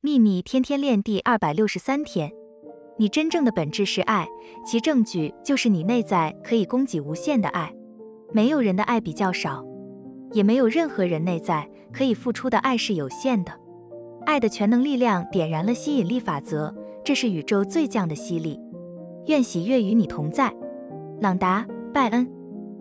秘密天天练第二百六十三天。你真正的本质是爱，其证据就是你内在可以供给无限的爱。没有人的爱比较少，也没有任何人内在可以付出的爱是有限的。爱的全能力量点燃了吸引力法则，这是宇宙最强的吸力。愿喜悦与你同在，朗达·拜恩。